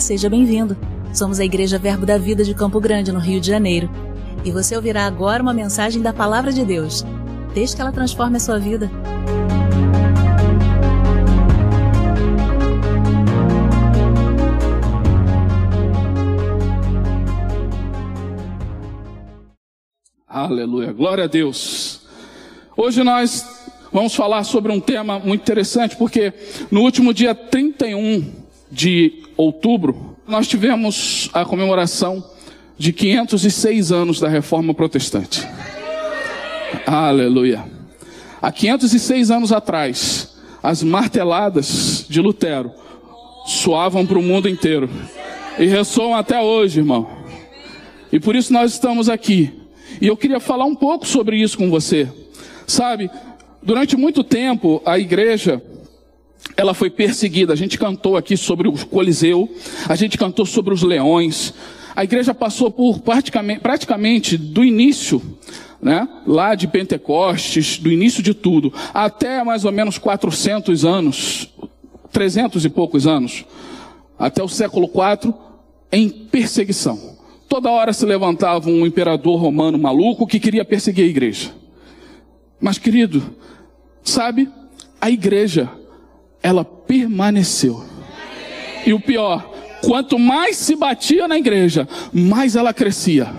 Seja bem-vindo. Somos a Igreja Verbo da Vida de Campo Grande, no Rio de Janeiro. E você ouvirá agora uma mensagem da Palavra de Deus. Desde que ela transforme a sua vida. Aleluia, glória a Deus. Hoje nós vamos falar sobre um tema muito interessante, porque no último dia 31 de outubro, nós tivemos a comemoração de 506 anos da Reforma Protestante. Aleluia. Há 506 anos atrás, as marteladas de Lutero soavam para o mundo inteiro e ressoam até hoje, irmão. E por isso nós estamos aqui. E eu queria falar um pouco sobre isso com você. Sabe, durante muito tempo a igreja ela foi perseguida. A gente cantou aqui sobre o Coliseu, a gente cantou sobre os leões. A igreja passou por praticamente, praticamente do início, né, lá de Pentecostes, do início de tudo, até mais ou menos 400 anos, 300 e poucos anos, até o século IV, em perseguição. Toda hora se levantava um imperador romano maluco que queria perseguir a igreja. Mas, querido, sabe, a igreja ela permaneceu. E o pior, quanto mais se batia na igreja, mais ela crescia.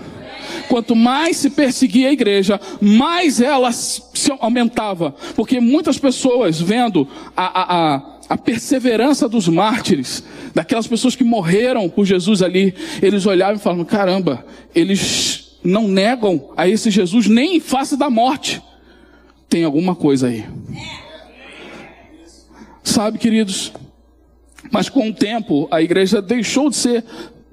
Quanto mais se perseguia a igreja, mais ela se aumentava. Porque muitas pessoas, vendo a, a, a, a perseverança dos mártires, daquelas pessoas que morreram por Jesus ali, eles olhavam e falavam: caramba, eles não negam a esse Jesus nem em face da morte. Tem alguma coisa aí. Sabe, queridos, mas com o tempo a igreja deixou de ser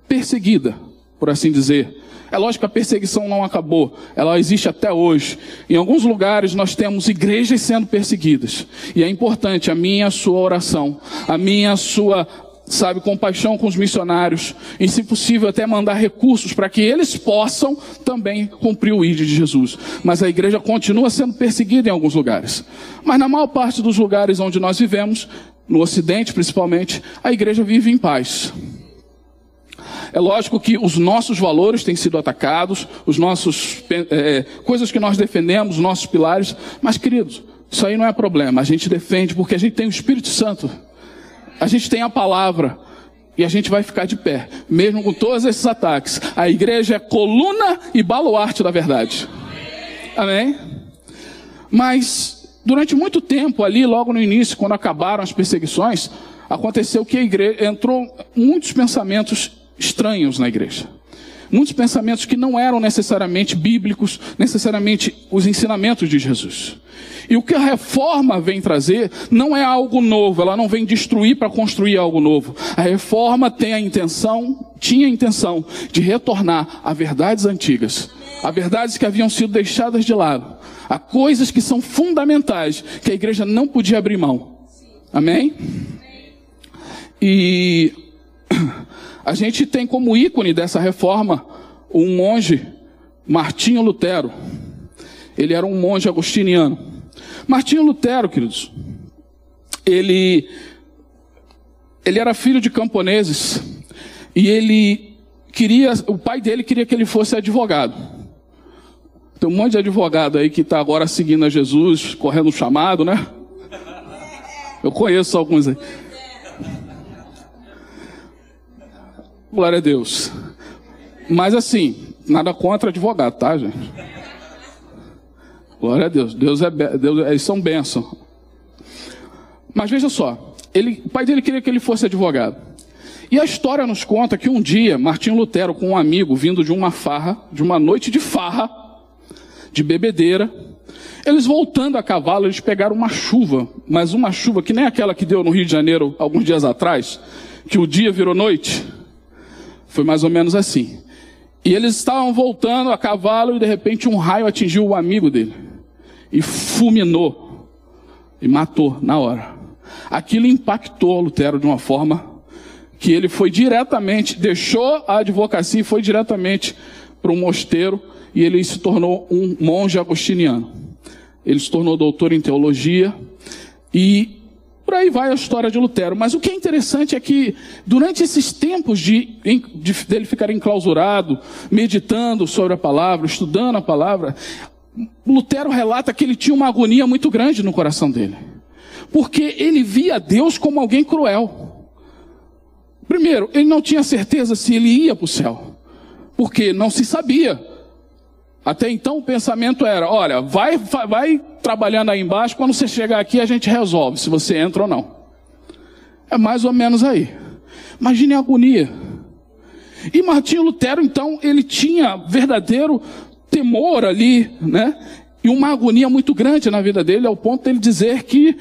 perseguida, por assim dizer. É lógico que a perseguição não acabou, ela existe até hoje. Em alguns lugares nós temos igrejas sendo perseguidas. E é importante a minha a sua oração, a minha a sua, sabe, compaixão com os missionários, e se possível até mandar recursos para que eles possam também cumprir o ID de Jesus. Mas a igreja continua sendo perseguida em alguns lugares. Mas na maior parte dos lugares onde nós vivemos, no Ocidente principalmente, a igreja vive em paz. É lógico que os nossos valores têm sido atacados, os nossos é, coisas que nós defendemos, os nossos pilares, mas queridos, isso aí não é problema. A gente defende porque a gente tem o Espírito Santo, a gente tem a palavra e a gente vai ficar de pé, mesmo com todos esses ataques. A igreja é coluna e baluarte da verdade. Amém? Mas durante muito tempo ali, logo no início, quando acabaram as perseguições, aconteceu que a igreja entrou muitos pensamentos estranhos na igreja. Muitos pensamentos que não eram necessariamente bíblicos, necessariamente os ensinamentos de Jesus. E o que a reforma vem trazer não é algo novo, ela não vem destruir para construir algo novo. A reforma tem a intenção, tinha a intenção de retornar a verdades antigas, a verdades que haviam sido deixadas de lado, a coisas que são fundamentais, que a igreja não podia abrir mão. Amém? E a gente tem como ícone dessa reforma um monge, Martinho Lutero. Ele era um monge agostiniano. Martinho Lutero, queridos, ele, ele era filho de camponeses e ele queria, o pai dele queria que ele fosse advogado. Tem um monte de advogado aí que está agora seguindo a Jesus, correndo o chamado, né? Eu conheço alguns aí. Glória a Deus. Mas assim, nada contra advogado, tá, gente? Glória a Deus. Deus é, Deus, eles são bênção. Mas veja só, ele, o pai dele queria que ele fosse advogado. E a história nos conta que um dia, Martinho Lutero, com um amigo, vindo de uma farra, de uma noite de farra, de bebedeira, eles voltando a cavalo, eles pegaram uma chuva, mas uma chuva que nem aquela que deu no Rio de Janeiro alguns dias atrás, que o dia virou noite. Foi mais ou menos assim. E eles estavam voltando a cavalo e de repente um raio atingiu o amigo dele. E fulminou. E matou na hora. Aquilo impactou Lutero de uma forma que ele foi diretamente, deixou a advocacia e foi diretamente para um mosteiro e ele se tornou um monge agostiniano. Ele se tornou doutor em teologia e Por aí vai a história de Lutero. Mas o que é interessante é que, durante esses tempos de, de, dele ficar enclausurado, meditando sobre a palavra, estudando a palavra, Lutero relata que ele tinha uma agonia muito grande no coração dele. Porque ele via Deus como alguém cruel. Primeiro, ele não tinha certeza se ele ia para o céu. Porque não se sabia. Até então o pensamento era: olha, vai, vai, vai trabalhando aí embaixo, quando você chegar aqui a gente resolve se você entra ou não. É mais ou menos aí. Imagine a agonia. E Martinho Lutero, então, ele tinha verdadeiro temor ali, né? E uma agonia muito grande na vida dele, ao ponto de ele dizer que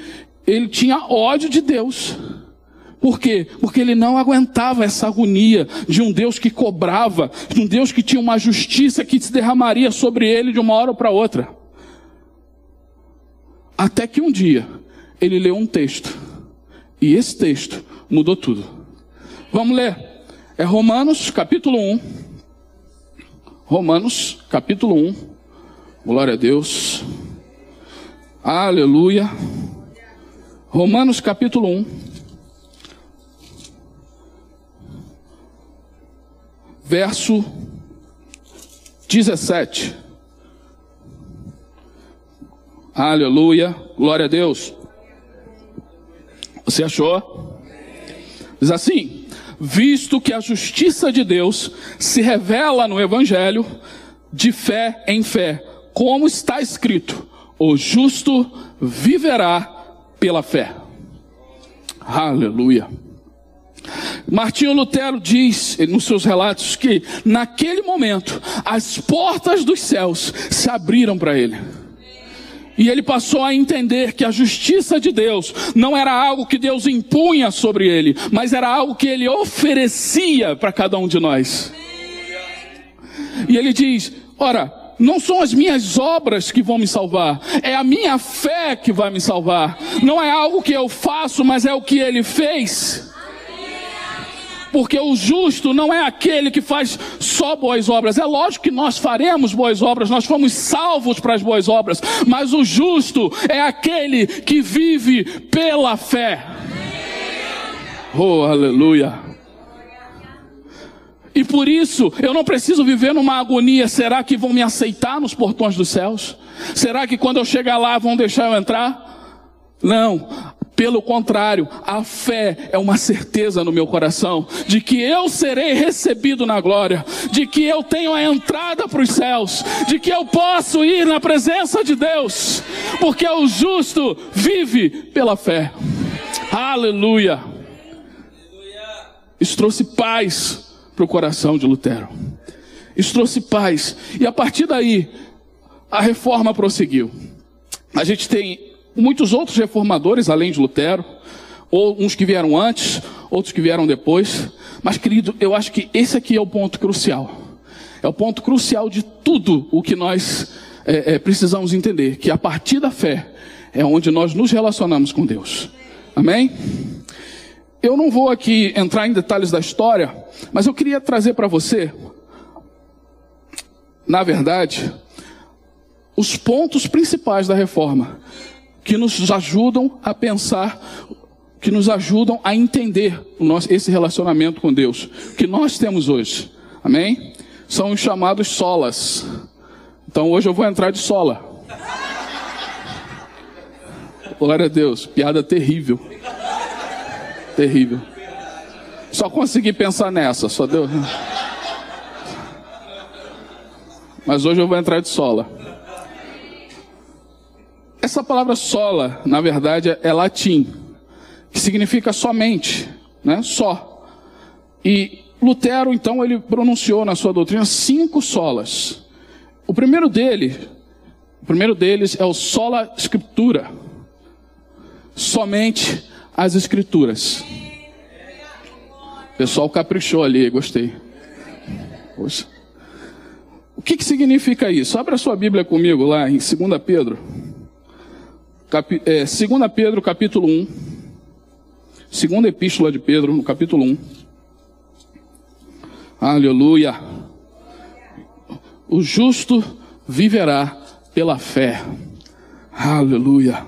ele tinha ódio de Deus. Por quê? Porque ele não aguentava essa agonia de um Deus que cobrava, de um Deus que tinha uma justiça que se derramaria sobre ele de uma hora para outra. Até que um dia ele leu um texto, e esse texto mudou tudo. Vamos ler. É Romanos capítulo 1. Romanos capítulo 1. Glória a Deus. Aleluia. Romanos capítulo 1. verso 17. Aleluia, glória a Deus. Você achou? Diz assim: visto que a justiça de Deus se revela no Evangelho, de fé em fé, como está escrito: o justo viverá pela fé. Aleluia. Martinho Lutero diz nos seus relatos que naquele momento as portas dos céus se abriram para ele. E ele passou a entender que a justiça de Deus não era algo que Deus impunha sobre ele, mas era algo que ele oferecia para cada um de nós. E ele diz: Ora, não são as minhas obras que vão me salvar, é a minha fé que vai me salvar. Não é algo que eu faço, mas é o que ele fez porque o justo não é aquele que faz só boas obras. É lógico que nós faremos boas obras, nós fomos salvos para as boas obras, mas o justo é aquele que vive pela fé. Oh, aleluia. E por isso eu não preciso viver numa agonia. Será que vão me aceitar nos portões dos céus? Será que quando eu chegar lá vão deixar eu entrar? Não, pelo contrário, a fé é uma certeza no meu coração de que eu serei recebido na glória, de que eu tenho a entrada para os céus, de que eu posso ir na presença de Deus, porque o justo vive pela fé. Aleluia. Isso trouxe paz para o coração de Lutero. Isso trouxe paz. E a partir daí, a reforma prosseguiu. A gente tem muitos outros reformadores, além de Lutero, ou uns que vieram antes, outros que vieram depois. Mas, querido, eu acho que esse aqui é o ponto crucial. É o ponto crucial de tudo o que nós é, é, precisamos entender: que a partir da fé é onde nós nos relacionamos com Deus. Amém? Eu não vou aqui entrar em detalhes da história, mas eu queria trazer para você, na verdade, os pontos principais da reforma que nos ajudam a pensar, que nos ajudam a entender nosso, esse relacionamento com Deus que nós temos hoje. Amém? São os chamados solas. Então hoje eu vou entrar de sola. Glória a Deus, piada terrível. Terrível. Só consegui pensar nessa, só deu. Mas hoje eu vou entrar de sola. Essa palavra sola, na verdade, é latim, que significa somente, né? Só. E Lutero, então, ele pronunciou na sua doutrina cinco solas. O primeiro dele, o primeiro deles é o sola scriptura. Somente as escrituras. O pessoal caprichou ali, gostei. Poxa. O que, que significa isso? Abra sua Bíblia comigo lá em 2 Pedro. É, 2 Pedro, capítulo 1. Segunda epístola de Pedro, no capítulo 1. Aleluia. O justo viverá pela fé. Aleluia.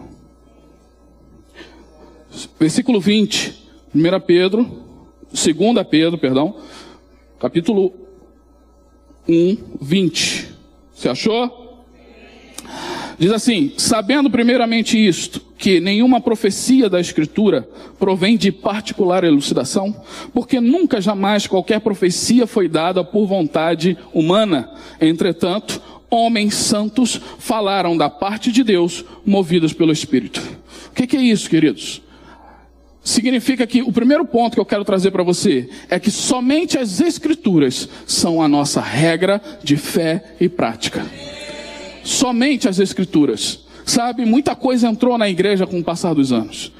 Versículo 20, 1 Pedro, 2 Pedro, perdão, capítulo 1, 20. Você achou? Diz assim: sabendo primeiramente isto, que nenhuma profecia da Escritura provém de particular elucidação, porque nunca jamais qualquer profecia foi dada por vontade humana. Entretanto, homens santos falaram da parte de Deus, movidos pelo Espírito. O que, é isso, queridos? Significa que o primeiro ponto que eu quero trazer para você é que somente as Escrituras são a nossa regra de fé e prática somente as Escrituras. Sabe, muita coisa entrou na igreja com o passar dos anos.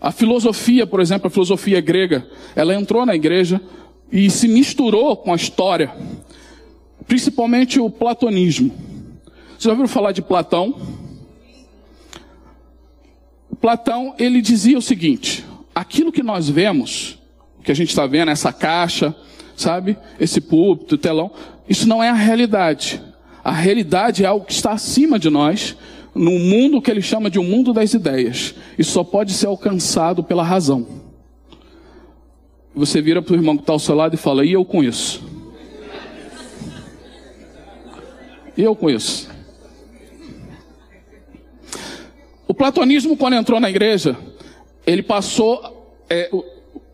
A filosofia, por exemplo, a filosofia grega, ela entrou na igreja e se misturou com a história, principalmente o platonismo. Você já ouviu falar de Platão? Platão, ele dizia o seguinte: aquilo que nós vemos, que a gente está vendo, essa caixa, sabe, esse púlpito, telão, isso não é a realidade. A realidade é algo que está acima de nós, no mundo que ele chama de um mundo das ideias. E só pode ser alcançado pela razão. Você vira para o irmão que está ao seu lado e fala: E eu conheço. E eu conheço. O platonismo, quando entrou na igreja, ele passou. É,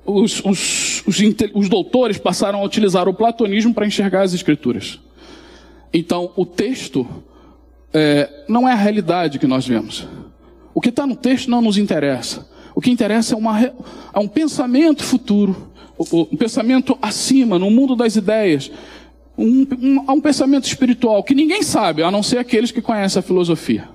os, os, os, os doutores passaram a utilizar o platonismo para enxergar as escrituras. Então, o texto é, não é a realidade que nós vemos. O que está no texto não nos interessa. O que interessa é, uma, é um pensamento futuro, um pensamento acima, no mundo das ideias. Um, um, um pensamento espiritual que ninguém sabe, a não ser aqueles que conhecem a filosofia.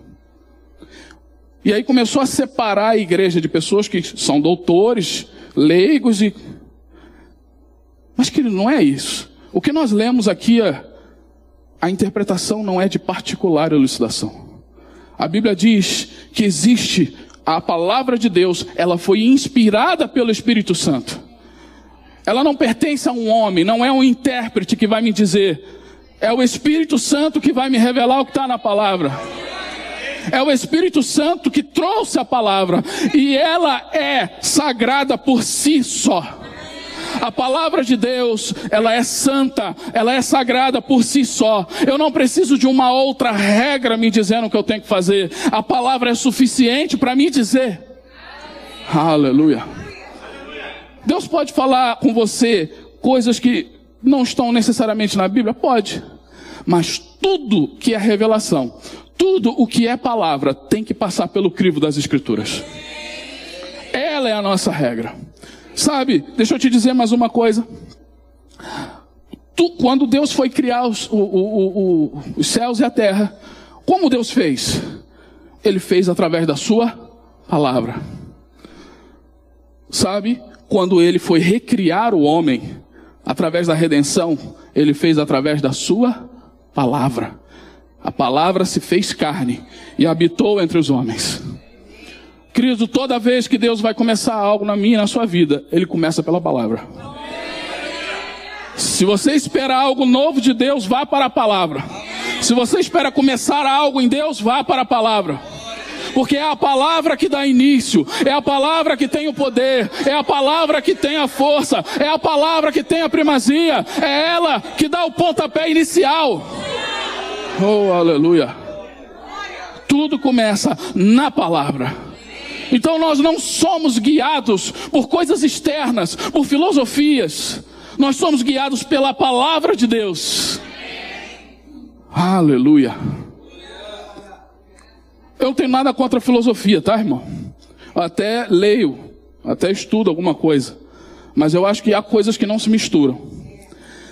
E aí começou a separar a igreja de pessoas que são doutores, leigos e. Mas que não é isso. O que nós lemos aqui é a interpretação não é de particular elucidação. A Bíblia diz que existe a palavra de Deus, ela foi inspirada pelo Espírito Santo. Ela não pertence a um homem, não é um intérprete que vai me dizer. É o Espírito Santo que vai me revelar o que está na palavra. É o Espírito Santo que trouxe a palavra. E ela é sagrada por si só. A palavra de Deus, ela é santa, ela é sagrada por si só. Eu não preciso de uma outra regra me dizendo o que eu tenho que fazer. A palavra é suficiente para me dizer. Aleluia. Deus pode falar com você coisas que não estão necessariamente na Bíblia? Pode. Mas tudo que é revelação, tudo o que é palavra, tem que passar pelo crivo das Escrituras. Ela é a nossa regra. Sabe, deixa eu te dizer mais uma coisa. Tu, quando Deus foi criar os, o, o, o, os céus e a terra, como Deus fez? Ele fez através da sua palavra. Sabe, quando ele foi recriar o homem, através da redenção, ele fez através da sua palavra. A palavra se fez carne e habitou entre os homens. Querido, toda vez que Deus vai começar algo na minha e na sua vida, Ele começa pela palavra. Se você espera algo novo de Deus, vá para a palavra. Se você espera começar algo em Deus, vá para a palavra. Porque é a palavra que dá início, é a palavra que tem o poder, é a palavra que tem a força, é a palavra que tem a primazia, é ela que dá o pontapé inicial. Oh, aleluia. Tudo começa na palavra. Então nós não somos guiados por coisas externas, por filosofias. Nós somos guiados pela palavra de Deus. Aleluia. Eu não tenho nada contra a filosofia, tá, irmão? até leio, até estudo alguma coisa. Mas eu acho que há coisas que não se misturam.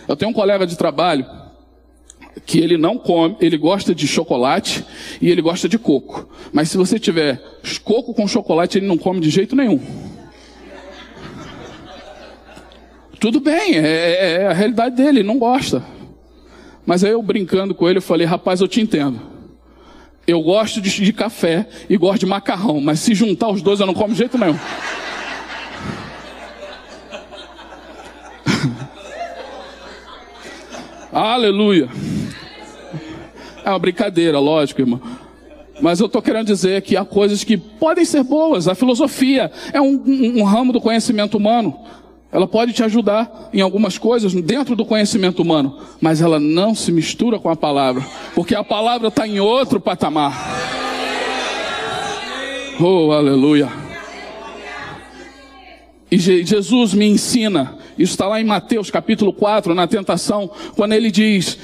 Eu tenho um colega de trabalho que ele não come, ele gosta de chocolate e ele gosta de coco. Mas se você tiver coco com chocolate, ele não come de jeito nenhum. Tudo bem, é, é, é a realidade dele, ele não gosta. Mas aí eu brincando com ele, eu falei, rapaz, eu te entendo. Eu gosto de, de café e gosto de macarrão, mas se juntar os dois eu não como de jeito nenhum. Aleluia. É uma brincadeira, lógico, irmão. Mas eu estou querendo dizer que há coisas que podem ser boas. A filosofia é um, um, um ramo do conhecimento humano. Ela pode te ajudar em algumas coisas dentro do conhecimento humano, mas ela não se mistura com a palavra, porque a palavra está em outro patamar. Oh, aleluia. E Jesus me ensina, isso está lá em Mateus capítulo 4, na tentação, quando ele diz: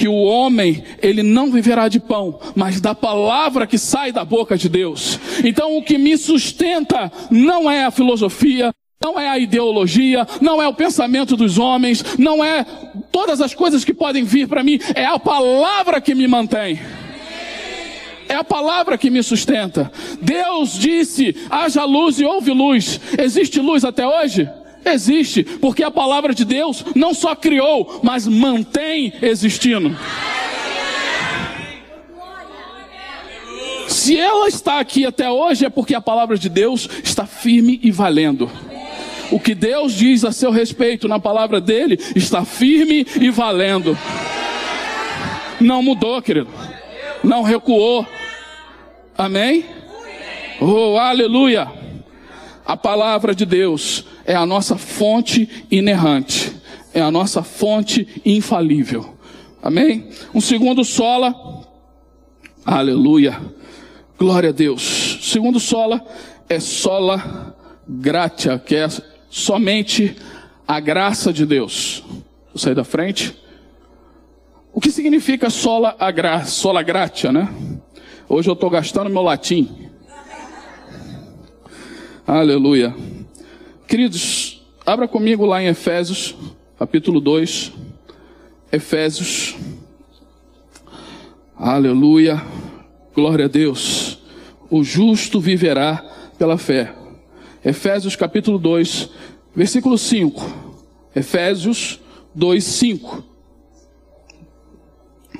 que o homem, ele não viverá de pão, mas da palavra que sai da boca de Deus. Então o que me sustenta não é a filosofia, não é a ideologia, não é o pensamento dos homens, não é todas as coisas que podem vir para mim, é a palavra que me mantém. É a palavra que me sustenta. Deus disse: haja luz e houve luz. Existe luz até hoje? Existe, porque a palavra de Deus não só criou, mas mantém existindo. Se ela está aqui até hoje, é porque a palavra de Deus está firme e valendo. O que Deus diz a seu respeito na palavra dele está firme e valendo. Não mudou, querido. Não recuou. Amém? Oh, aleluia. A palavra de Deus é a nossa fonte inerrante, é a nossa fonte infalível. Amém? Um segundo sola, aleluia, glória a Deus. Segundo sola é sola gratia, que é somente a graça de Deus. Vou sair da frente. O que significa sola, a gra, sola gratia, né? Hoje eu estou gastando meu latim. Aleluia. Queridos, abra comigo lá em Efésios, capítulo 2. Efésios. Aleluia. Glória a Deus. O justo viverá pela fé. Efésios capítulo 2, versículo 5. Efésios 2, 5.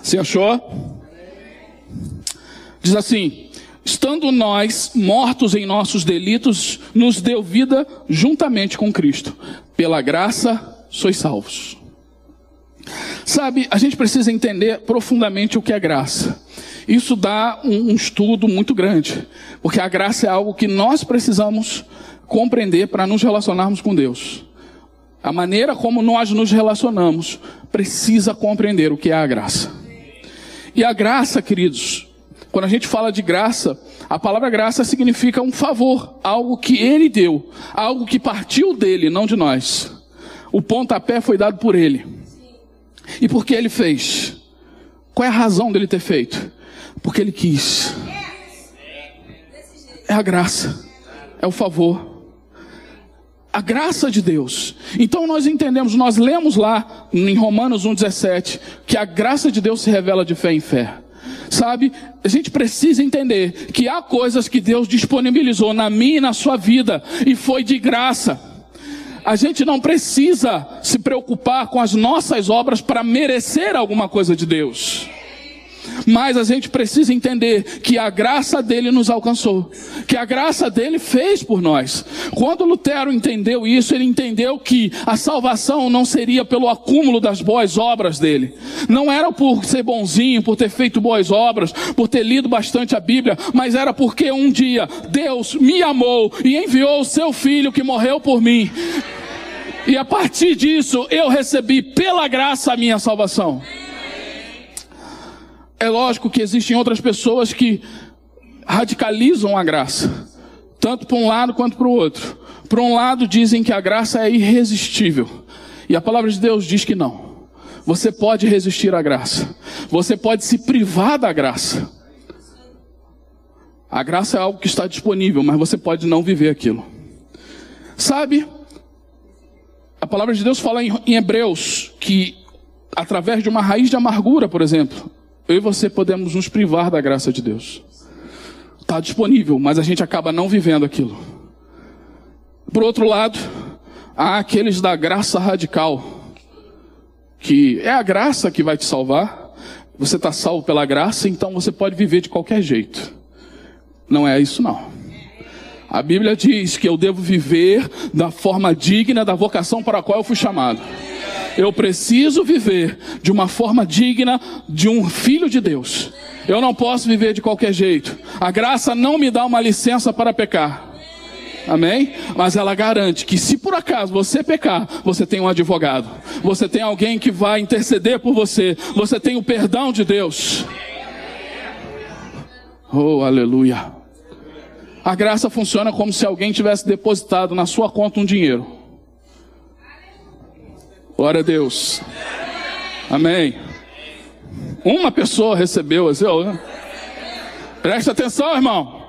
Você achou? Diz assim: estando nós mortos em nossos delitos, nos deu vida juntamente com Cristo. Pela graça sois salvos. Sabe, a gente precisa entender profundamente o que é graça. Isso dá um, um estudo muito grande, porque a graça é algo que nós precisamos compreender para nos relacionarmos com Deus. A maneira como nós nos relacionamos precisa compreender o que é a graça. E a graça, queridos, quando a gente fala de graça, a palavra graça significa um favor, algo que ele deu, algo que partiu dele, não de nós. O pontapé foi dado por ele. E por que ele fez? Qual é a razão dele ter feito? Porque ele quis. É a graça, é o favor a graça de Deus. Então nós entendemos, nós lemos lá em Romanos 1,17, que a graça de Deus se revela de fé em fé. Sabe, a gente precisa entender que há coisas que Deus disponibilizou na minha e na sua vida e foi de graça. A gente não precisa se preocupar com as nossas obras para merecer alguma coisa de Deus. Mas a gente precisa entender que a graça dele nos alcançou, que a graça dele fez por nós. Quando Lutero entendeu isso, ele entendeu que a salvação não seria pelo acúmulo das boas obras dele. Não era por ser bonzinho, por ter feito boas obras, por ter lido bastante a Bíblia, mas era porque um dia Deus me amou e enviou o seu filho que morreu por mim. E a partir disso eu recebi pela graça a minha salvação. É lógico que existem outras pessoas que radicalizam a graça, tanto para um lado quanto para o outro. Para um lado dizem que a graça é irresistível, e a palavra de Deus diz que não. Você pode resistir à graça, você pode se privar da graça. A graça é algo que está disponível, mas você pode não viver aquilo. Sabe, a palavra de Deus fala em, em Hebreus que através de uma raiz de amargura, por exemplo, eu e você podemos nos privar da graça de Deus. Está disponível, mas a gente acaba não vivendo aquilo. Por outro lado, há aqueles da graça radical, que é a graça que vai te salvar. Você está salvo pela graça, então você pode viver de qualquer jeito. Não é isso não. A Bíblia diz que eu devo viver da forma digna da vocação para a qual eu fui chamado. Eu preciso viver de uma forma digna de um filho de Deus. Eu não posso viver de qualquer jeito. A graça não me dá uma licença para pecar. Amém? Mas ela garante que se por acaso você pecar, você tem um advogado. Você tem alguém que vai interceder por você. Você tem o perdão de Deus. Oh, aleluia. A graça funciona como se alguém tivesse depositado na sua conta um dinheiro. Glória a Deus. Amém. Uma pessoa recebeu, assim, né? Presta atenção, irmão.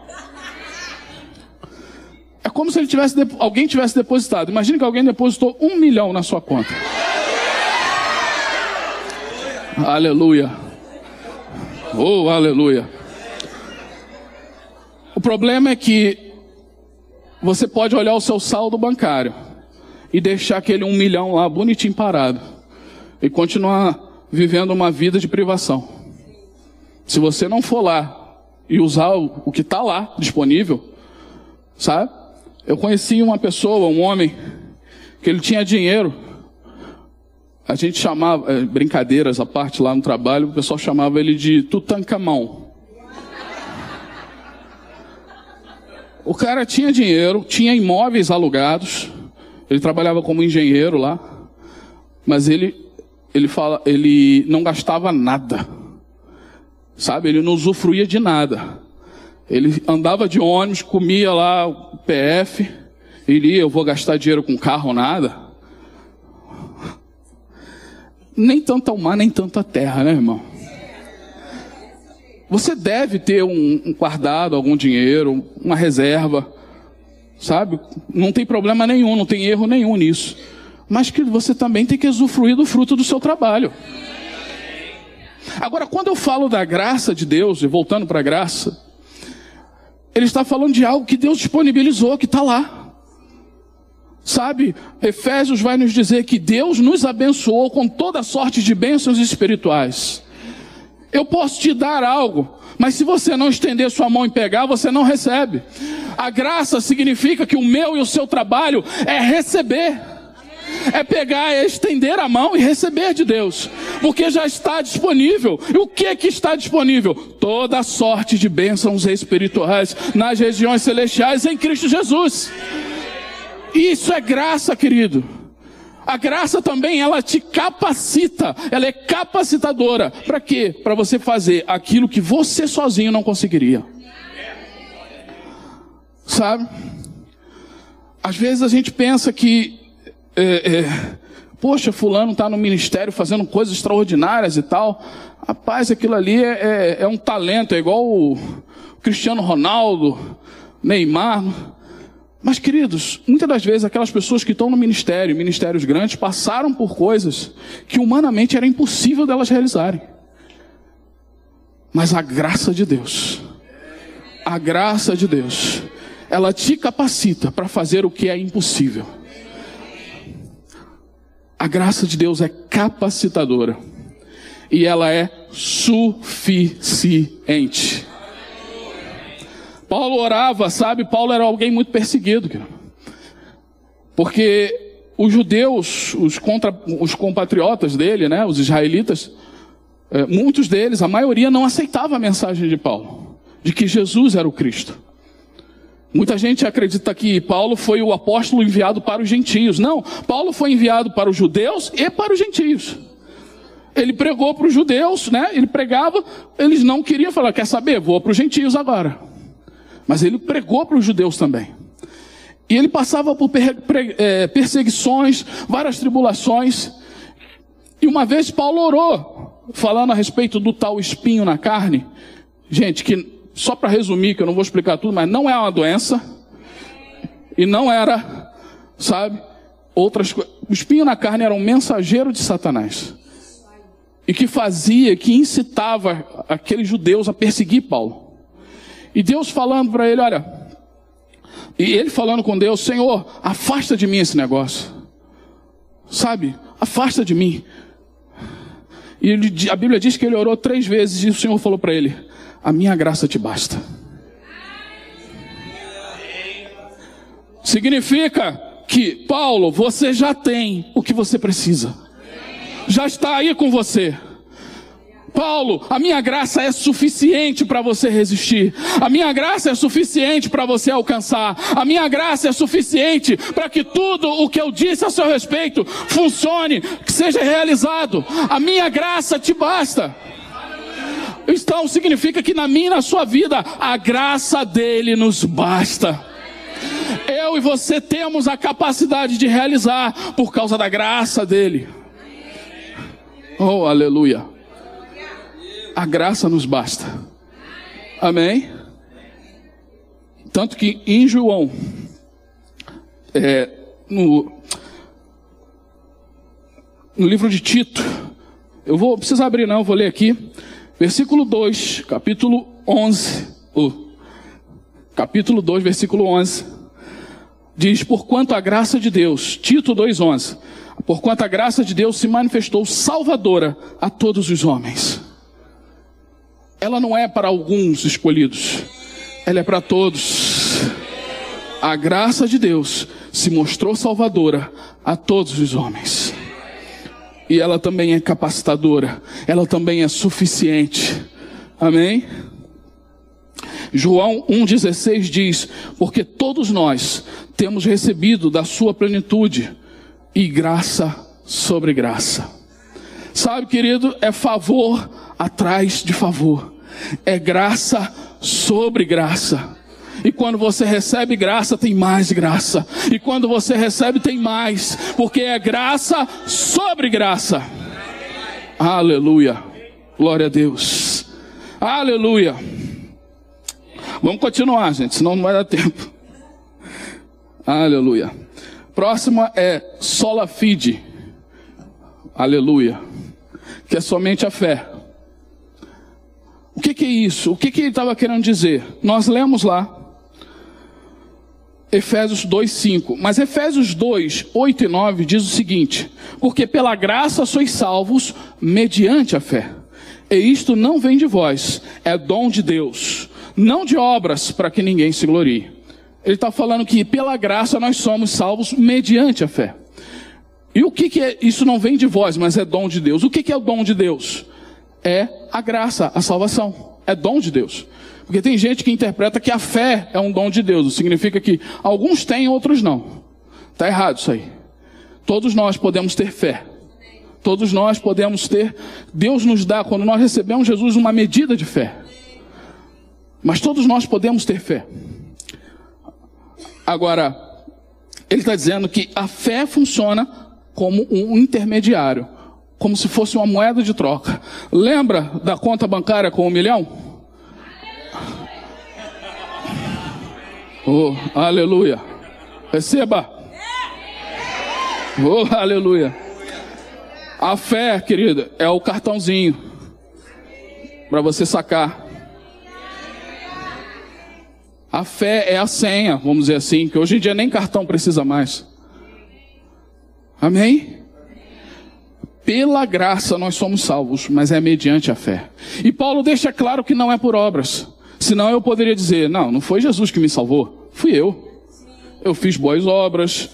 É como se ele tivesse, alguém tivesse depositado. Imagine que alguém depositou um milhão na sua conta. Aleluia. Oh, aleluia. O problema é que você pode olhar o seu saldo bancário e deixar aquele um milhão lá bonitinho parado e continuar vivendo uma vida de privação. Se você não for lá e usar o que está lá disponível, sabe? Eu conheci uma pessoa, um homem, que ele tinha dinheiro. A gente chamava, é, brincadeiras à parte lá no trabalho, o pessoal chamava ele de Tutankamão. O cara tinha dinheiro, tinha imóveis alugados, ele trabalhava como engenheiro lá, mas ele, ele, fala, ele não gastava nada, sabe? Ele não usufruía de nada. Ele andava de ônibus, comia lá o PF, iria, eu vou gastar dinheiro com carro, nada. Nem tanto ao mar, nem tanto à terra, né, irmão? Você deve ter um, um guardado, algum dinheiro, uma reserva, sabe? Não tem problema nenhum, não tem erro nenhum nisso. Mas que você também tem que usufruir do fruto do seu trabalho. Agora, quando eu falo da graça de Deus, e voltando para a graça, ele está falando de algo que Deus disponibilizou, que está lá. Sabe, Efésios vai nos dizer que Deus nos abençoou com toda sorte de bênçãos espirituais. Eu posso te dar algo, mas se você não estender sua mão e pegar, você não recebe. A graça significa que o meu e o seu trabalho é receber é pegar, é estender a mão e receber de Deus, porque já está disponível. E o que que está disponível? Toda sorte de bênçãos espirituais nas regiões celestiais em Cristo Jesus. Isso é graça, querido. A graça também ela te capacita, ela é capacitadora. Para quê? Para você fazer aquilo que você sozinho não conseguiria. Sabe? Às vezes a gente pensa que é, é, poxa, fulano está no ministério fazendo coisas extraordinárias e tal. Rapaz, aquilo ali é, é, é um talento, é igual o Cristiano Ronaldo, Neymar. Mas, queridos, muitas das vezes aquelas pessoas que estão no ministério, ministérios grandes, passaram por coisas que humanamente era impossível delas realizarem. Mas a graça de Deus, a graça de Deus, ela te capacita para fazer o que é impossível. A graça de Deus é capacitadora. E ela é suficiente. Paulo orava, sabe? Paulo era alguém muito perseguido. Porque os judeus, os, contra, os compatriotas dele, né, os israelitas, é, muitos deles, a maioria não aceitava a mensagem de Paulo, de que Jesus era o Cristo. Muita gente acredita que Paulo foi o apóstolo enviado para os gentios. Não, Paulo foi enviado para os judeus e para os gentios. Ele pregou para os judeus, né? Ele pregava, eles não queriam falar, quer saber? Vou para os gentios agora. Mas ele pregou para os judeus também. E ele passava por é, perseguições, várias tribulações. E uma vez Paulo orou, falando a respeito do tal espinho na carne. Gente, que só para resumir, que eu não vou explicar tudo, mas não é uma doença. E não era, sabe, outras coisas. O espinho na carne era um mensageiro de Satanás. E que fazia, que incitava aqueles judeus a perseguir Paulo. E Deus falando para ele, olha, e ele falando com Deus, Senhor, afasta de mim esse negócio. Sabe, afasta de mim. E ele, a Bíblia diz que ele orou três vezes e o Senhor falou para ele: a minha graça te basta. Significa que, Paulo, você já tem o que você precisa. Já está aí com você. Paulo, a minha graça é suficiente para você resistir. A minha graça é suficiente para você alcançar. A minha graça é suficiente para que tudo o que eu disse a seu respeito funcione, que seja realizado. A minha graça te basta. Então significa que na minha e na sua vida a graça dele nos basta. Eu e você temos a capacidade de realizar por causa da graça dele. Oh, aleluia. A graça nos basta. Amém? Tanto que em João, é, no, no livro de Tito, eu vou precisar abrir não, vou ler aqui, versículo 2, capítulo 11, oh, capítulo 2, versículo 11, diz, porquanto a graça de Deus, Tito 2,11, porquanto a graça de Deus se manifestou salvadora a todos os homens ela não é para alguns escolhidos, ela é para todos. A graça de Deus se mostrou salvadora a todos os homens. E ela também é capacitadora, ela também é suficiente. Amém? João 1,16 diz: Porque todos nós temos recebido da sua plenitude e graça sobre graça. Sabe, querido, é favor atrás de favor. É graça sobre graça. E quando você recebe graça, tem mais graça. E quando você recebe, tem mais. Porque é graça sobre graça. Aleluia. Glória a Deus. Aleluia. Vamos continuar, gente, senão não vai dar tempo. Aleluia. Próxima é sola fide. Aleluia. Que é somente a fé. O que, que é isso? O que, que ele estava querendo dizer? Nós lemos lá, Efésios 2,5. Mas Efésios 2, 8 e 9 diz o seguinte: Porque pela graça sois salvos mediante a fé. E isto não vem de vós, é dom de Deus, não de obras para que ninguém se glorie. Ele está falando que pela graça nós somos salvos mediante a fé. E o que, que é? Isso não vem de vós, mas é dom de Deus. O que, que é o dom de Deus? É a graça, a salvação. É dom de Deus. Porque tem gente que interpreta que a fé é um dom de Deus. Significa que alguns têm, outros não. Está errado isso aí. Todos nós podemos ter fé. Todos nós podemos ter. Deus nos dá, quando nós recebemos Jesus, uma medida de fé. Mas todos nós podemos ter fé. Agora, ele está dizendo que a fé funciona como um intermediário como se fosse uma moeda de troca. Lembra da conta bancária com um milhão? Oh, aleluia. Receba. Oh, aleluia. A fé, querida, é o cartãozinho para você sacar. A fé é a senha, vamos dizer assim, que hoje em dia nem cartão precisa mais. Amém? Pela graça nós somos salvos, mas é mediante a fé. E Paulo deixa claro que não é por obras. Senão eu poderia dizer: não, não foi Jesus que me salvou, fui eu. Eu fiz boas obras,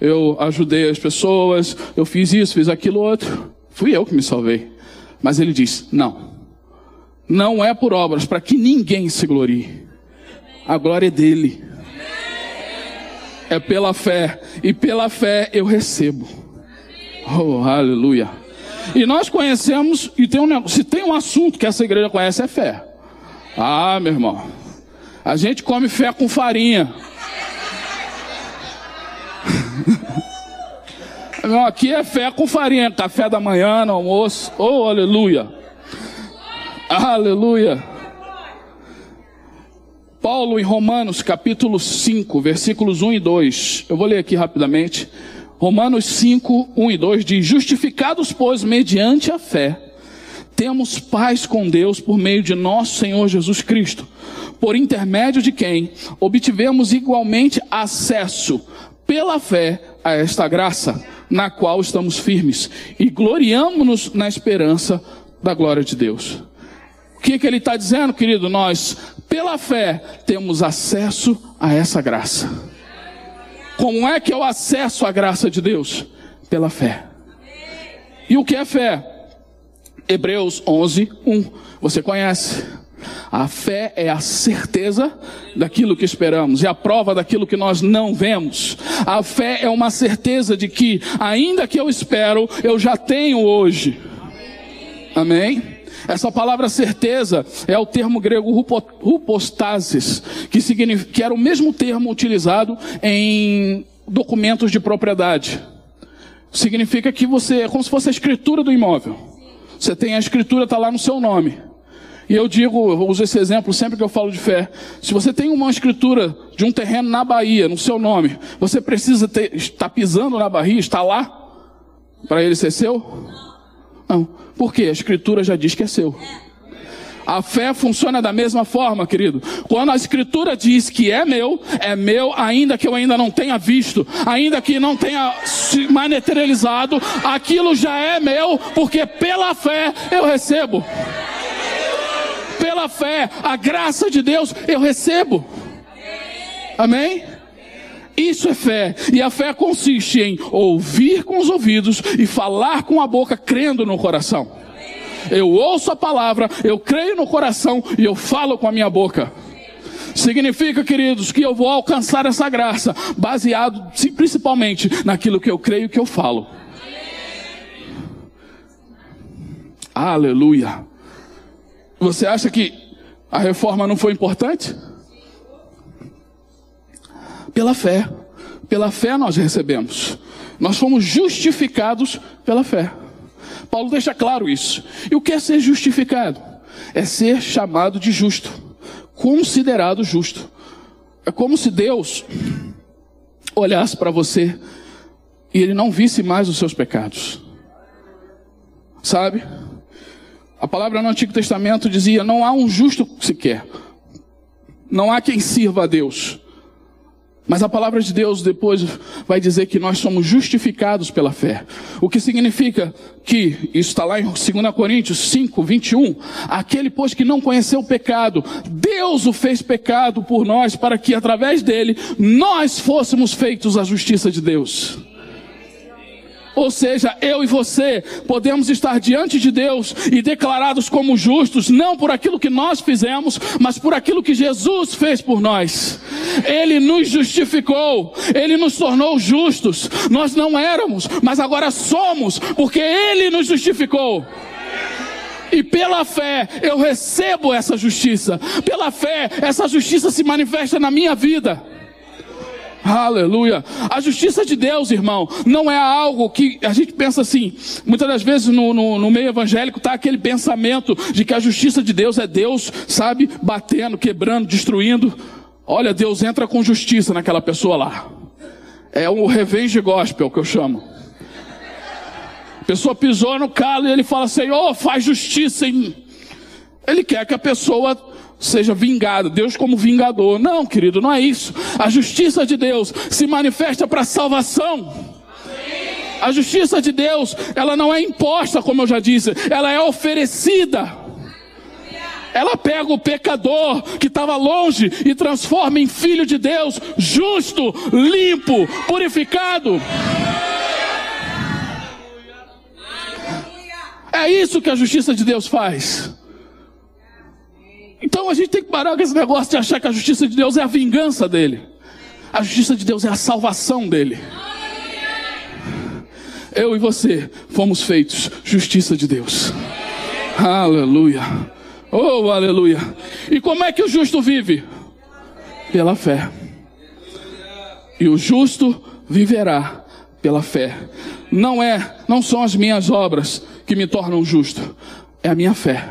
eu ajudei as pessoas, eu fiz isso, fiz aquilo outro. Fui eu que me salvei. Mas ele diz: não. Não é por obras, para que ninguém se glorie. A glória é dele. É pela fé. E pela fé eu recebo. Oh, aleluia. E nós conhecemos, e tem um, se tem um assunto que essa igreja conhece, é fé. Ah, meu irmão. A gente come fé com farinha. Não, aqui é fé com farinha, café da manhã, no almoço. Oh, aleluia. Aleluia. Paulo em Romanos capítulo 5, versículos 1 e 2. Eu vou ler aqui rapidamente. Romanos 5, 1 e 2 diz: Justificados, pois, mediante a fé, temos paz com Deus por meio de nosso Senhor Jesus Cristo, por intermédio de quem obtivemos igualmente acesso pela fé a esta graça, na qual estamos firmes e gloriamos-nos na esperança da glória de Deus. O que, que ele está dizendo, querido? Nós, pela fé, temos acesso a essa graça. Como é que eu acesso à graça de Deus? Pela fé. E o que é fé? Hebreus 11, 1. Você conhece. A fé é a certeza daquilo que esperamos, é a prova daquilo que nós não vemos. A fé é uma certeza de que, ainda que eu espero, eu já tenho hoje. Amém? Essa palavra certeza é o termo grego rupostasis, que, que era o mesmo termo utilizado em documentos de propriedade. Significa que você é como se fosse a escritura do imóvel. Você tem a escritura, está lá no seu nome. E eu digo, eu uso esse exemplo sempre que eu falo de fé. Se você tem uma escritura de um terreno na Bahia, no seu nome, você precisa ter, estar pisando na Bahia, estar lá, para ele ser seu? Não. Por quê? A escritura já diz que é seu. A fé funciona da mesma forma, querido. Quando a escritura diz que é meu, é meu, ainda que eu ainda não tenha visto, ainda que não tenha se materializado, aquilo já é meu, porque pela fé eu recebo pela fé, a graça de Deus eu recebo. Amém? Isso é fé. E a fé consiste em ouvir com os ouvidos e falar com a boca, crendo no coração. Eu ouço a palavra, eu creio no coração e eu falo com a minha boca. Significa, queridos, que eu vou alcançar essa graça baseado principalmente naquilo que eu creio que eu falo. Aleluia. Você acha que a reforma não foi importante? Pela fé. Pela fé nós recebemos. Nós fomos justificados pela fé. Paulo deixa claro isso. E o que é ser justificado? É ser chamado de justo, considerado justo. É como se Deus olhasse para você e ele não visse mais os seus pecados. Sabe? A palavra no Antigo Testamento dizia: não há um justo sequer. Não há quem sirva a Deus. Mas a palavra de Deus depois vai dizer que nós somos justificados pela fé. O que significa que, isso está lá em 2 Coríntios 5, 21, aquele pois que não conheceu o pecado, Deus o fez pecado por nós, para que através dele nós fôssemos feitos a justiça de Deus. Ou seja, eu e você podemos estar diante de Deus e declarados como justos, não por aquilo que nós fizemos, mas por aquilo que Jesus fez por nós. Ele nos justificou, ele nos tornou justos. Nós não éramos, mas agora somos, porque ele nos justificou. E pela fé eu recebo essa justiça. Pela fé, essa justiça se manifesta na minha vida. Aleluia. A justiça de Deus, irmão, não é algo que a gente pensa assim. Muitas das vezes no, no, no meio evangélico está aquele pensamento de que a justiça de Deus é Deus, sabe, batendo, quebrando, destruindo. Olha, Deus entra com justiça naquela pessoa lá. É o revenge gospel que eu chamo. A pessoa pisou no calo e ele fala, Senhor, faz justiça em. Ele quer que a pessoa seja vingado, Deus como vingador. Não, querido, não é isso. A justiça de Deus se manifesta para salvação. A justiça de Deus, ela não é imposta, como eu já disse, ela é oferecida. Ela pega o pecador que estava longe e transforma em filho de Deus, justo, limpo, purificado. É isso que a justiça de Deus faz. Então a gente tem que parar com esse negócio de achar que a justiça de Deus é a vingança dele. A justiça de Deus é a salvação dele. Eu e você fomos feitos justiça de Deus. Aleluia. Oh, aleluia. E como é que o justo vive? Pela fé. E o justo viverá pela fé. Não é, não são as minhas obras que me tornam justo, é a minha fé.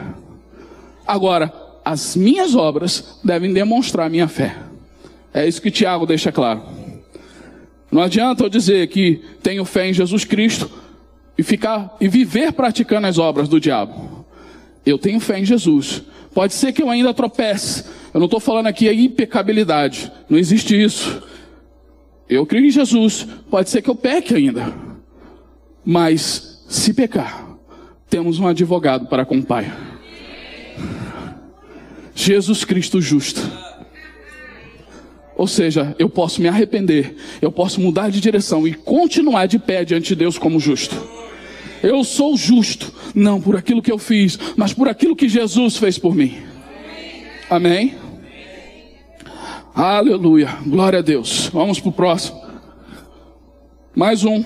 Agora, as minhas obras devem demonstrar minha fé. É isso que Tiago deixa claro. Não adianta eu dizer que tenho fé em Jesus Cristo e ficar e viver praticando as obras do diabo. Eu tenho fé em Jesus. Pode ser que eu ainda tropece. Eu não estou falando aqui a impecabilidade. Não existe isso. Eu creio em Jesus. Pode ser que eu peque ainda. Mas se pecar, temos um advogado para com o Pai. Jesus Cristo justo. Ou seja, eu posso me arrepender, eu posso mudar de direção e continuar de pé diante de Deus como justo. Eu sou justo, não por aquilo que eu fiz, mas por aquilo que Jesus fez por mim. Amém? Aleluia, glória a Deus. Vamos para o próximo. Mais um.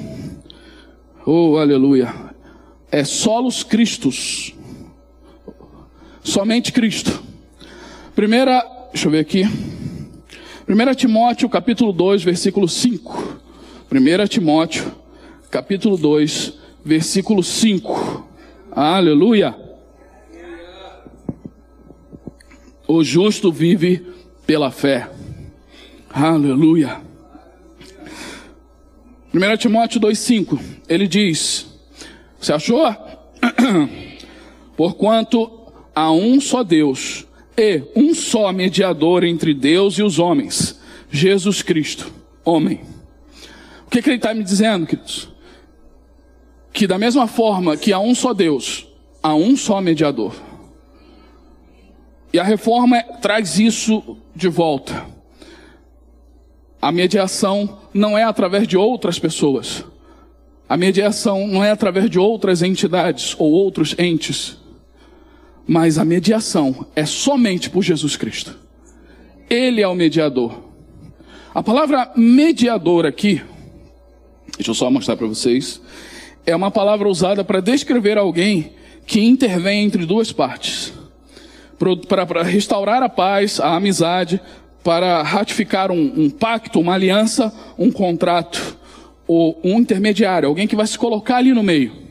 Oh, aleluia. É solos Cristos. Somente Cristo. Primeira, deixa eu ver aqui. 1 Timóteo, capítulo 2, versículo 5. 1 Timóteo, capítulo 2, versículo 5. Aleluia. O justo vive pela fé. Aleluia. 1 Timóteo 2,5, ele diz: Você achou? Porquanto há um só Deus e um só mediador entre Deus e os homens, Jesus Cristo, homem. O que, que ele está me dizendo, queridos? Que da mesma forma que há um só Deus, há um só mediador. E a reforma traz isso de volta. A mediação não é através de outras pessoas. A mediação não é através de outras entidades ou outros entes. Mas a mediação é somente por Jesus Cristo. Ele é o mediador. A palavra mediador aqui, deixa eu só mostrar para vocês, é uma palavra usada para descrever alguém que intervém entre duas partes para restaurar a paz, a amizade, para ratificar um, um pacto, uma aliança, um contrato, ou um intermediário, alguém que vai se colocar ali no meio.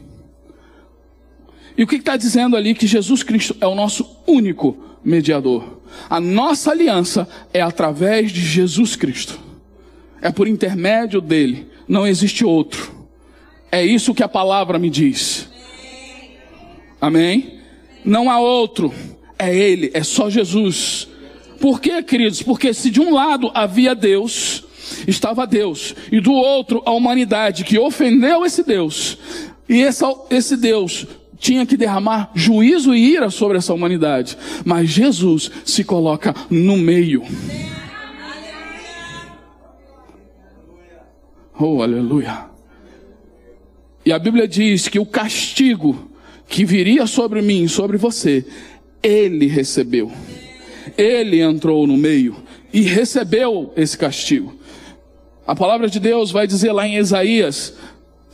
E o que está dizendo ali? Que Jesus Cristo é o nosso único mediador. A nossa aliança é através de Jesus Cristo. É por intermédio dele. Não existe outro. É isso que a palavra me diz. Amém? Não há outro é Ele, é só Jesus. Por quê, queridos? Porque se de um lado havia Deus, estava Deus, e do outro a humanidade que ofendeu esse Deus, e esse, esse Deus tinha que derramar juízo e ira sobre essa humanidade, mas Jesus se coloca no meio. Oh, aleluia. E a Bíblia diz que o castigo que viria sobre mim, sobre você, ele recebeu. Ele entrou no meio e recebeu esse castigo. A palavra de Deus vai dizer lá em Isaías,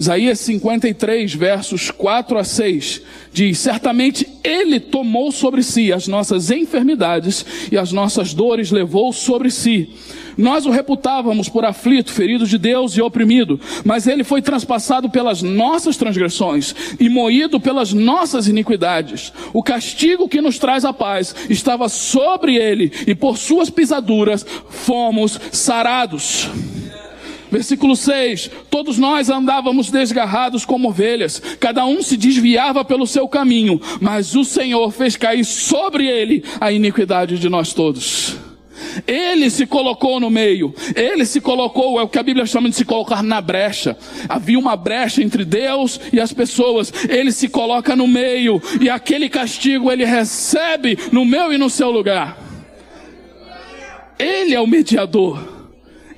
Isaías 53, versos 4 a 6, diz: Certamente Ele tomou sobre si as nossas enfermidades e as nossas dores levou sobre si. Nós o reputávamos por aflito, ferido de Deus e oprimido, mas ele foi transpassado pelas nossas transgressões e moído pelas nossas iniquidades. O castigo que nos traz a paz estava sobre ele, e por suas pisaduras fomos sarados. Versículo 6: Todos nós andávamos desgarrados como ovelhas, cada um se desviava pelo seu caminho, mas o Senhor fez cair sobre ele a iniquidade de nós todos. Ele se colocou no meio. Ele se colocou, é o que a Bíblia chama de se colocar na brecha. Havia uma brecha entre Deus e as pessoas. Ele se coloca no meio e aquele castigo ele recebe no meu e no seu lugar. Ele é o mediador.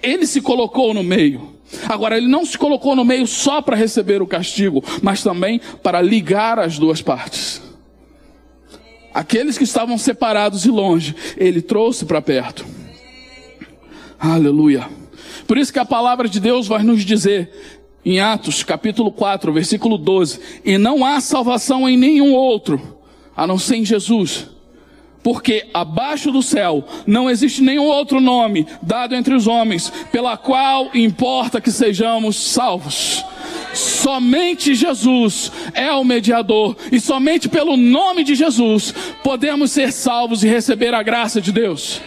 Ele se colocou no meio. Agora, ele não se colocou no meio só para receber o castigo, mas também para ligar as duas partes. Aqueles que estavam separados e longe, ele trouxe para perto. Aleluia. Por isso que a palavra de Deus vai nos dizer em Atos, capítulo 4, versículo 12: E não há salvação em nenhum outro, a não ser em Jesus. Porque abaixo do céu não existe nenhum outro nome dado entre os homens, pela qual importa que sejamos salvos. Somente Jesus é o mediador e somente pelo nome de Jesus podemos ser salvos e receber a graça de Deus.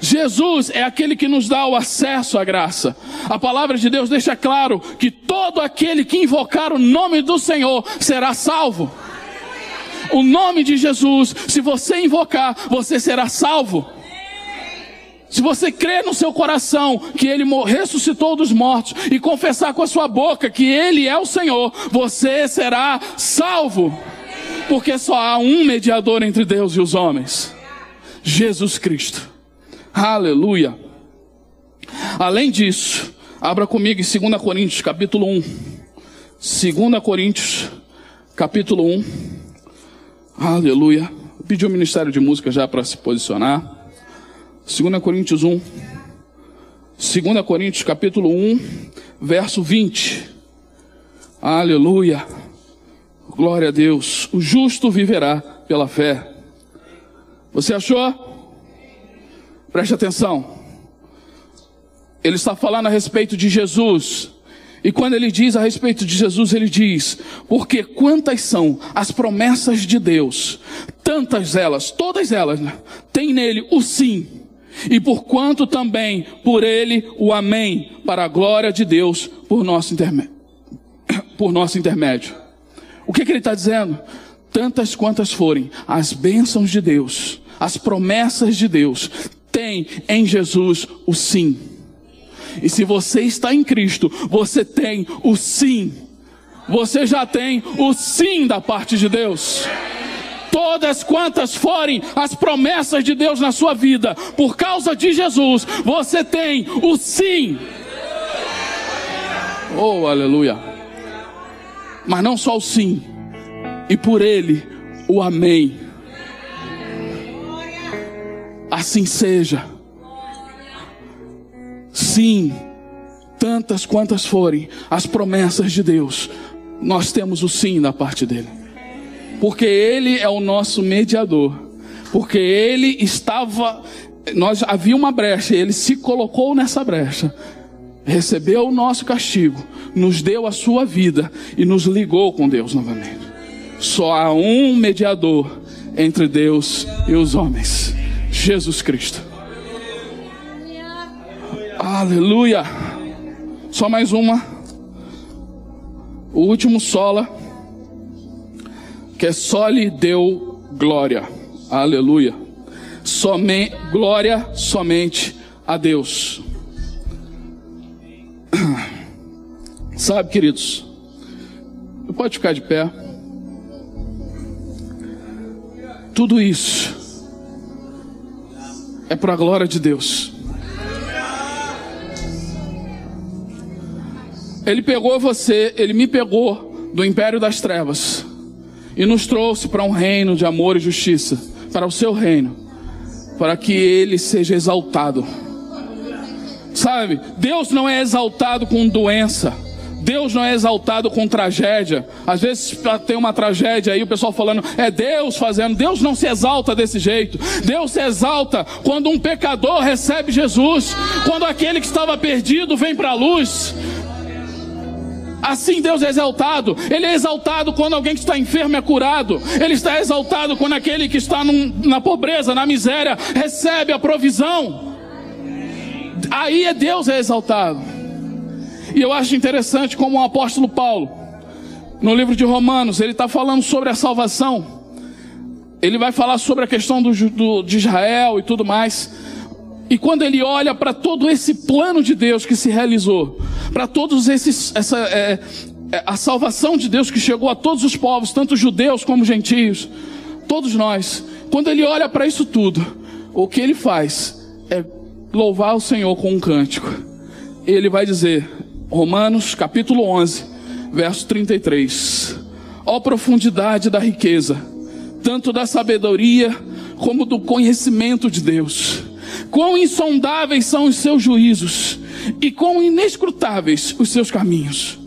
Jesus é aquele que nos dá o acesso à graça. A palavra de Deus deixa claro que todo aquele que invocar o nome do Senhor será salvo. O nome de Jesus, se você invocar, você será salvo. Se você crer no seu coração que Ele ressuscitou dos mortos e confessar com a sua boca que Ele é o Senhor, você será salvo. Porque só há um mediador entre Deus e os homens: Jesus Cristo. Aleluia. Além disso, abra comigo em 2 Coríntios, capítulo 1. 2 Coríntios, capítulo 1. Aleluia. Pediu o Ministério de Música já para se posicionar. 2 Coríntios 1. 2 Coríntios capítulo 1, verso 20. Aleluia. Glória a Deus. O justo viverá pela fé. Você achou? Preste atenção. Ele está falando a respeito de Jesus. E quando ele diz a respeito de Jesus, ele diz: Porque quantas são as promessas de Deus, tantas elas, todas elas, né, tem nele o sim. E por quanto também por ele o amém, para a glória de Deus, por nosso intermédio. Por nosso intermédio. O que, que ele está dizendo? Tantas quantas forem as bênçãos de Deus, as promessas de Deus, tem em Jesus o sim. E se você está em Cristo, você tem o sim. Você já tem o sim da parte de Deus. Todas quantas forem as promessas de Deus na sua vida, por causa de Jesus, você tem o sim. Oh, aleluia. Mas não só o sim, e por ele o amém. Assim seja. Sim, tantas quantas forem as promessas de Deus, nós temos o sim da parte dele. Porque ele é o nosso mediador. Porque ele estava, nós havia uma brecha, ele se colocou nessa brecha. Recebeu o nosso castigo, nos deu a sua vida e nos ligou com Deus novamente. Só há um mediador entre Deus e os homens: Jesus Cristo. Aleluia. Só mais uma. O último sola. Que é só lhe deu glória. Aleluia. Somente, glória somente a Deus. Sabe, queridos, pode ficar de pé. Tudo isso é para a glória de Deus. Ele pegou você, ele me pegou do império das trevas e nos trouxe para um reino de amor e justiça, para o seu reino, para que ele seja exaltado. Sabe, Deus não é exaltado com doença. Deus não é exaltado com tragédia. Às vezes tem uma tragédia aí, o pessoal falando, é Deus fazendo. Deus não se exalta desse jeito. Deus se exalta quando um pecador recebe Jesus, quando aquele que estava perdido vem para a luz. Assim Deus é exaltado. Ele é exaltado quando alguém que está enfermo é curado. Ele está exaltado quando aquele que está num, na pobreza, na miséria, recebe a provisão. Aí é Deus é exaltado. E eu acho interessante como o apóstolo Paulo, no livro de Romanos, ele está falando sobre a salvação. Ele vai falar sobre a questão do, do, de Israel e tudo mais. E quando ele olha para todo esse plano de Deus que se realizou, para todos esses, essa, é, é, a salvação de Deus que chegou a todos os povos, tanto judeus como gentios, todos nós, quando ele olha para isso tudo, o que ele faz é louvar o Senhor com um cântico. Ele vai dizer, Romanos capítulo 11, verso 33: Ó profundidade da riqueza, tanto da sabedoria como do conhecimento de Deus Quão insondáveis são os seus juízos e quão inescrutáveis os seus caminhos.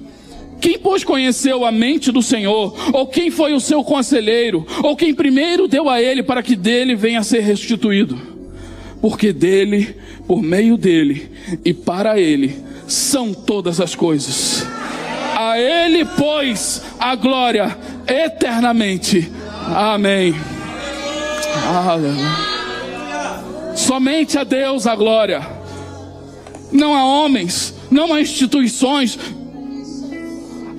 Quem, pois, conheceu a mente do Senhor? Ou quem foi o seu conselheiro? Ou quem primeiro deu a ele para que dele venha a ser restituído? Porque dele, por meio dele e para ele são todas as coisas. A ele, pois, a glória eternamente. Amém. Aleluia. Somente a Deus a glória. Não a homens, não a instituições.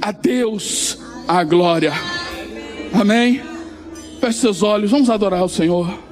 A Deus a glória. Amém? Feche seus olhos, vamos adorar o Senhor.